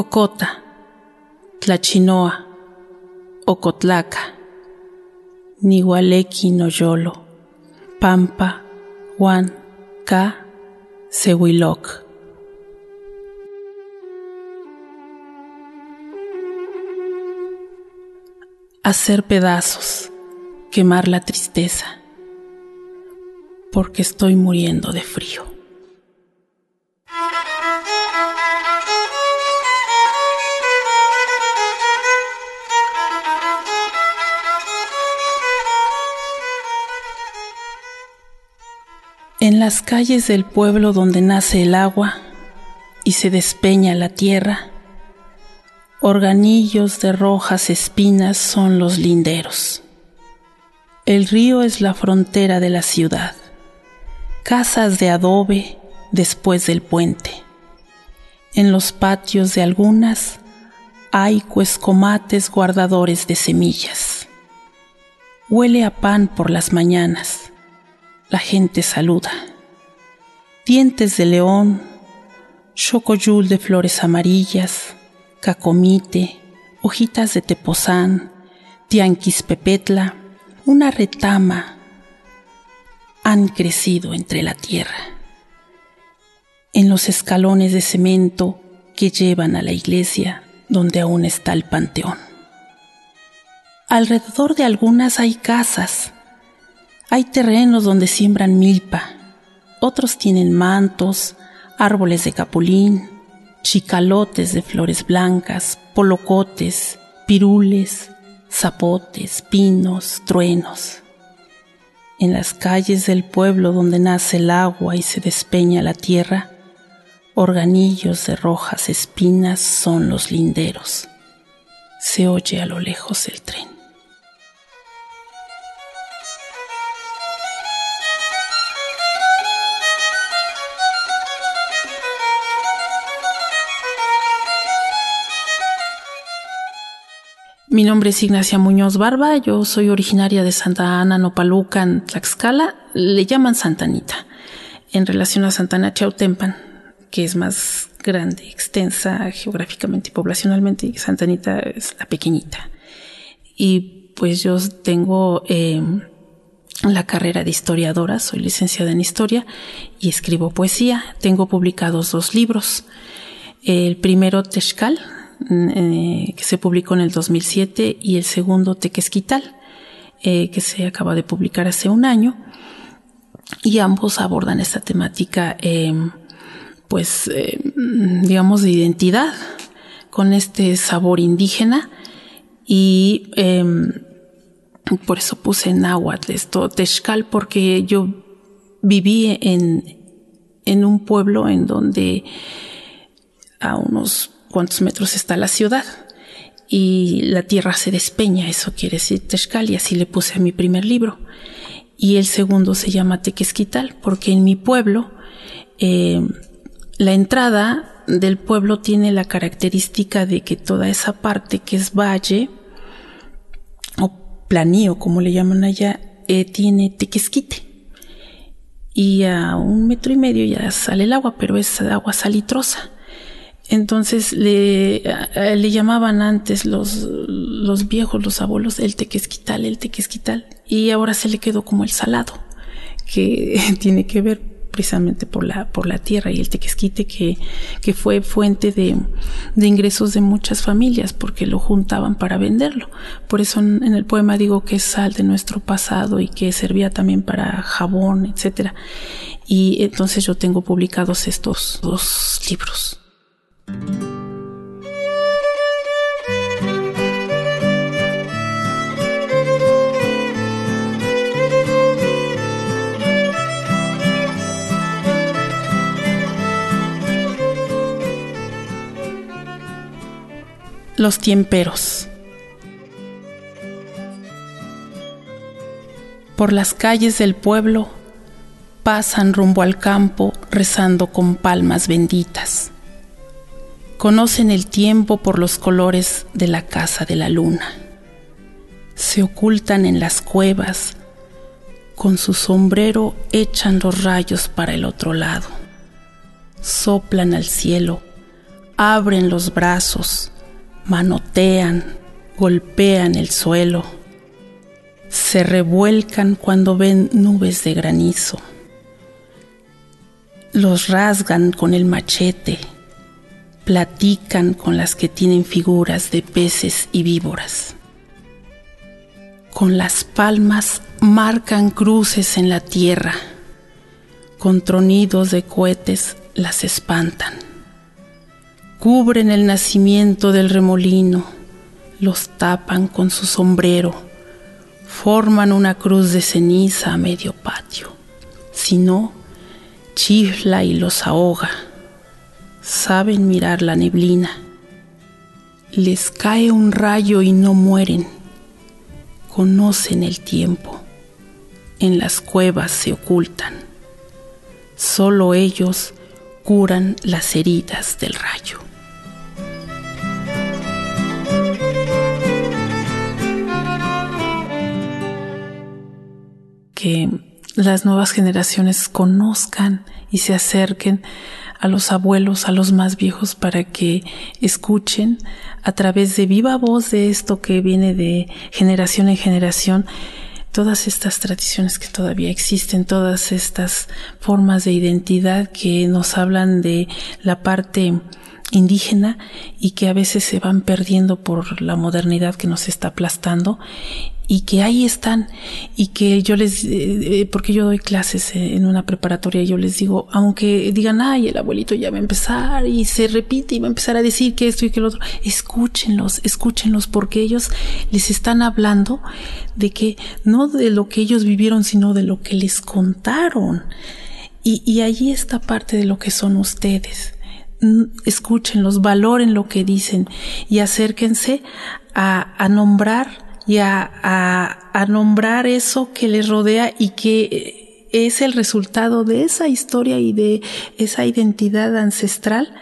Cocota, Tlachinoa, Ocotlaca, Nihualequi Noyolo, Pampa, Juan, Ca, Sehuiloc. Hacer pedazos, quemar la tristeza, porque estoy muriendo de frío. Las calles del pueblo donde nace el agua y se despeña la tierra, organillos de rojas espinas son los linderos. El río es la frontera de la ciudad, casas de adobe después del puente. En los patios de algunas hay cuescomates guardadores de semillas. Huele a pan por las mañanas la gente saluda. Dientes de león, chocoyul de flores amarillas, cacomite, hojitas de tepozán, tianquis pepetla, una retama han crecido entre la tierra. En los escalones de cemento que llevan a la iglesia donde aún está el panteón. Alrededor de algunas hay casas, hay terrenos donde siembran milpa, otros tienen mantos, árboles de capulín, chicalotes de flores blancas, polocotes, pirules, zapotes, pinos, truenos. En las calles del pueblo donde nace el agua y se despeña la tierra, organillos de rojas espinas son los linderos. Se oye a lo lejos el tren. Mi nombre es Ignacia Muñoz Barba, yo soy originaria de Santa Ana Nopalucan, Tlaxcala, le llaman Santanita, en relación a Santana Chautempan, que es más grande, extensa geográficamente y poblacionalmente, y Santanita es la pequeñita. Y pues yo tengo em, la carrera de historiadora, soy licenciada en historia y escribo poesía. Tengo publicados dos libros. El primero, Texcal, eh, que se publicó en el 2007 y el segundo Tequesquital, eh, que se acaba de publicar hace un año. Y ambos abordan esta temática, em, pues, em, digamos, de identidad, con este sabor indígena y em, por eso puse náhuatl esto, Texcal, porque yo viví en, en un pueblo en donde a unos cuántos metros está la ciudad. Y la tierra se despeña, eso quiere decir Texcal, y así le puse a mi primer libro. Y el segundo se llama Tequesquital, porque en mi pueblo, eh, la entrada del pueblo tiene la característica de que toda esa parte que es valle, o planío, como le llaman allá, eh, tiene tequesquite. Y a un metro y medio ya sale el agua, pero es agua salitrosa. Entonces le, le llamaban antes los, los viejos, los abuelos, el tequesquital, el tequesquital. Y ahora se le quedó como el salado, que tiene que ver precisamente por la, por la tierra y el tequesquite que, que fue fuente de, de, ingresos de muchas familias porque lo juntaban para venderlo. Por eso en, en, el poema digo que es sal de nuestro pasado y que servía también para jabón, etcétera. y entonces yo tengo publicados estos dos libros. Los tiemperos. Por las calles del pueblo pasan rumbo al campo rezando con palmas benditas. Conocen el tiempo por los colores de la casa de la luna. Se ocultan en las cuevas, con su sombrero echan los rayos para el otro lado. Soplan al cielo, abren los brazos, manotean, golpean el suelo, se revuelcan cuando ven nubes de granizo, los rasgan con el machete, platican con las que tienen figuras de peces y víboras. Con las palmas marcan cruces en la tierra, con tronidos de cohetes las espantan cubren el nacimiento del remolino, los tapan con su sombrero, forman una cruz de ceniza a medio patio. Si no, chifla y los ahoga. Saben mirar la neblina. Les cae un rayo y no mueren. Conocen el tiempo. En las cuevas se ocultan. Solo ellos curan las heridas del rayo. que las nuevas generaciones conozcan y se acerquen a los abuelos, a los más viejos, para que escuchen a través de viva voz de esto que viene de generación en generación, todas estas tradiciones que todavía existen, todas estas formas de identidad que nos hablan de la parte indígena y que a veces se van perdiendo por la modernidad que nos está aplastando y que ahí están y que yo les, eh, eh, porque yo doy clases en una preparatoria, yo les digo, aunque digan, ay, el abuelito ya va a empezar y se repite y va a empezar a decir que esto y que lo otro, escúchenlos, escúchenlos porque ellos les están hablando de que no de lo que ellos vivieron, sino de lo que les contaron. Y, y allí está parte de lo que son ustedes escúchenlos, valoren lo que dicen y acérquense a, a nombrar y a, nombrar eso que les rodea y que es el resultado de esa historia y de esa identidad ancestral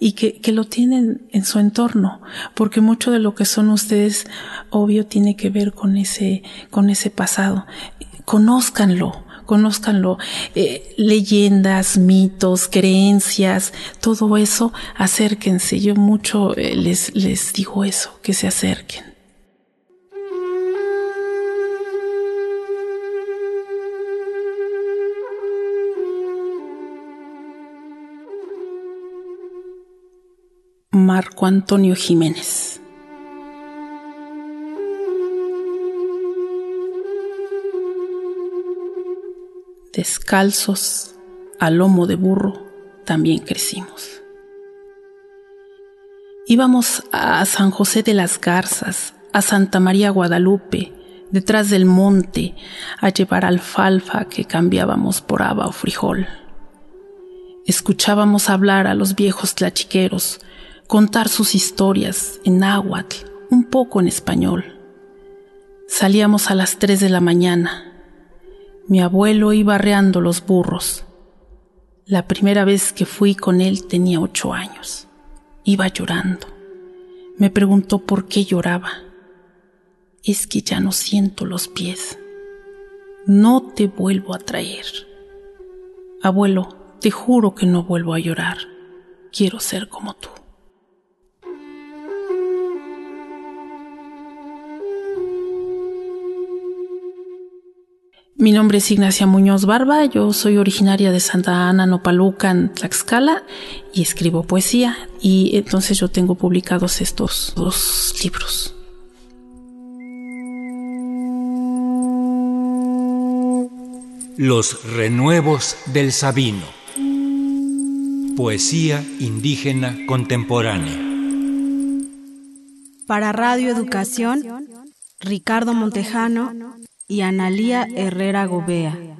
y que, que, lo tienen en su entorno, porque mucho de lo que son ustedes, obvio, tiene que ver con ese, con ese pasado. Conózcanlo, conózcanlo, eh, leyendas, mitos, creencias, todo eso, acérquense. Yo mucho eh, les, les digo eso, que se acerquen. Marco Antonio Jiménez. Descalzos a lomo de burro también crecimos. Íbamos a San José de las Garzas, a Santa María Guadalupe, detrás del monte, a llevar alfalfa que cambiábamos por haba o frijol. Escuchábamos hablar a los viejos tlachiqueros, contar sus historias en náhuatl, un poco en español. Salíamos a las tres de la mañana. Mi abuelo iba arreando los burros. La primera vez que fui con él tenía ocho años. Iba llorando. Me preguntó por qué lloraba. Es que ya no siento los pies. No te vuelvo a traer. Abuelo, te juro que no vuelvo a llorar. Quiero ser como tú. Mi nombre es Ignacia Muñoz Barba, yo soy originaria de Santa Ana, Nopalucan, Tlaxcala, y escribo poesía, y entonces yo tengo publicados estos dos libros. Los renuevos del Sabino. Poesía indígena contemporánea. Para Radio Educación, Ricardo Montejano y Analía Herrera Gobea.